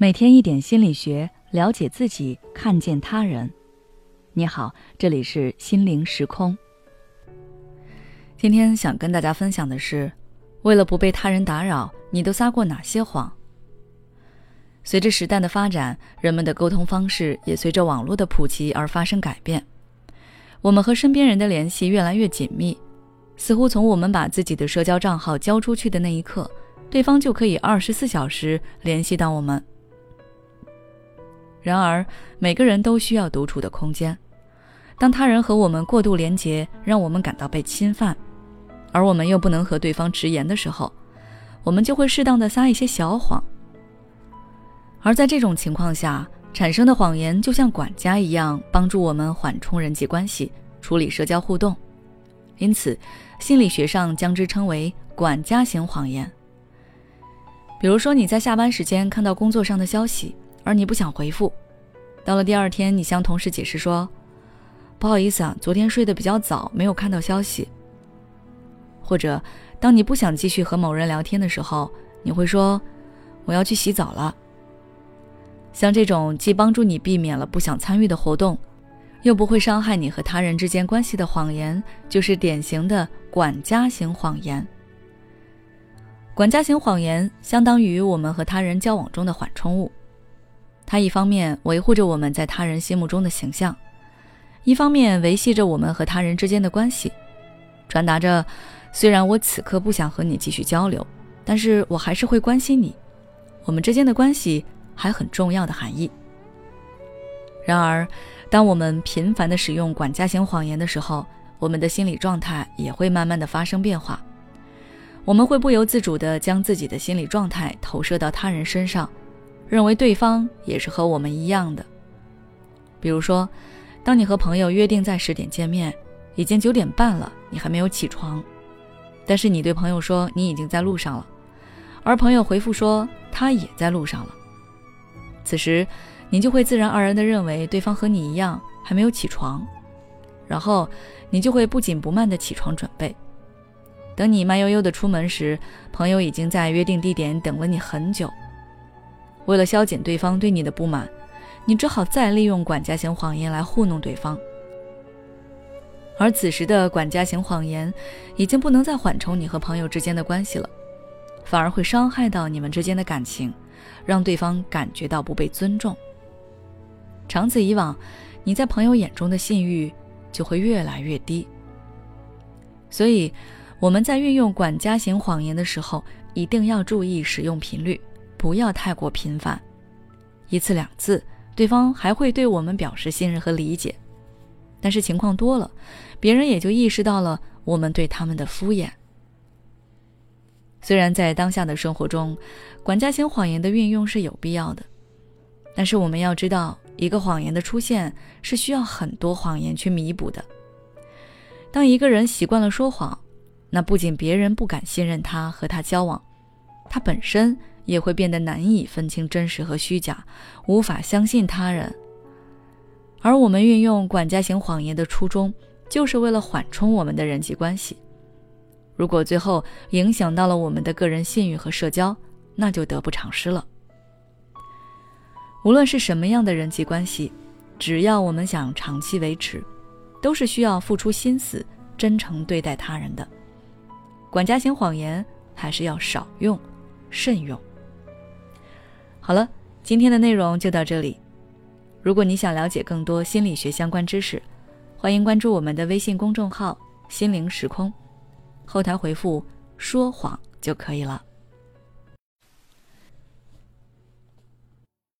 每天一点心理学，了解自己，看见他人。你好，这里是心灵时空。今天想跟大家分享的是，为了不被他人打扰，你都撒过哪些谎？随着时代的发展，人们的沟通方式也随着网络的普及而发生改变。我们和身边人的联系越来越紧密，似乎从我们把自己的社交账号交出去的那一刻，对方就可以二十四小时联系到我们。然而，每个人都需要独处的空间。当他人和我们过度连结，让我们感到被侵犯，而我们又不能和对方直言的时候，我们就会适当的撒一些小谎。而在这种情况下产生的谎言，就像管家一样，帮助我们缓冲人际关系，处理社交互动。因此，心理学上将之称为“管家型谎言”。比如说，你在下班时间看到工作上的消息。而你不想回复，到了第二天，你向同事解释说：“不好意思啊，昨天睡得比较早，没有看到消息。”或者，当你不想继续和某人聊天的时候，你会说：“我要去洗澡了。”像这种既帮助你避免了不想参与的活动，又不会伤害你和他人之间关系的谎言，就是典型的管家型谎言。管家型谎言相当于我们和他人交往中的缓冲物。它一方面维护着我们在他人心目中的形象，一方面维系着我们和他人之间的关系，传达着虽然我此刻不想和你继续交流，但是我还是会关心你，我们之间的关系还很重要的含义。然而，当我们频繁的使用管家型谎言的时候，我们的心理状态也会慢慢的发生变化，我们会不由自主的将自己的心理状态投射到他人身上。认为对方也是和我们一样的。比如说，当你和朋友约定在十点见面，已经九点半了，你还没有起床，但是你对朋友说你已经在路上了，而朋友回复说他也在路上了。此时，你就会自然而然地认为对方和你一样还没有起床，然后你就会不紧不慢地起床准备。等你慢悠悠地出门时，朋友已经在约定地点等了你很久。为了消减对方对你的不满，你只好再利用管家型谎言来糊弄对方。而此时的管家型谎言已经不能再缓冲你和朋友之间的关系了，反而会伤害到你们之间的感情，让对方感觉到不被尊重。长此以往，你在朋友眼中的信誉就会越来越低。所以，我们在运用管家型谎言的时候，一定要注意使用频率。不要太过频繁，一次两次，对方还会对我们表示信任和理解。但是情况多了，别人也就意识到了我们对他们的敷衍。虽然在当下的生活中，管家型谎言的运用是有必要的，但是我们要知道，一个谎言的出现是需要很多谎言去弥补的。当一个人习惯了说谎，那不仅别人不敢信任他和他交往，他本身。也会变得难以分清真实和虚假，无法相信他人。而我们运用管家型谎言的初衷，就是为了缓冲我们的人际关系。如果最后影响到了我们的个人信誉和社交，那就得不偿失了。无论是什么样的人际关系，只要我们想长期维持，都是需要付出心思、真诚对待他人的。管家型谎言还是要少用，慎用。好了，今天的内容就到这里。如果你想了解更多心理学相关知识，欢迎关注我们的微信公众号“心灵时空”，后台回复“说谎”就可以了。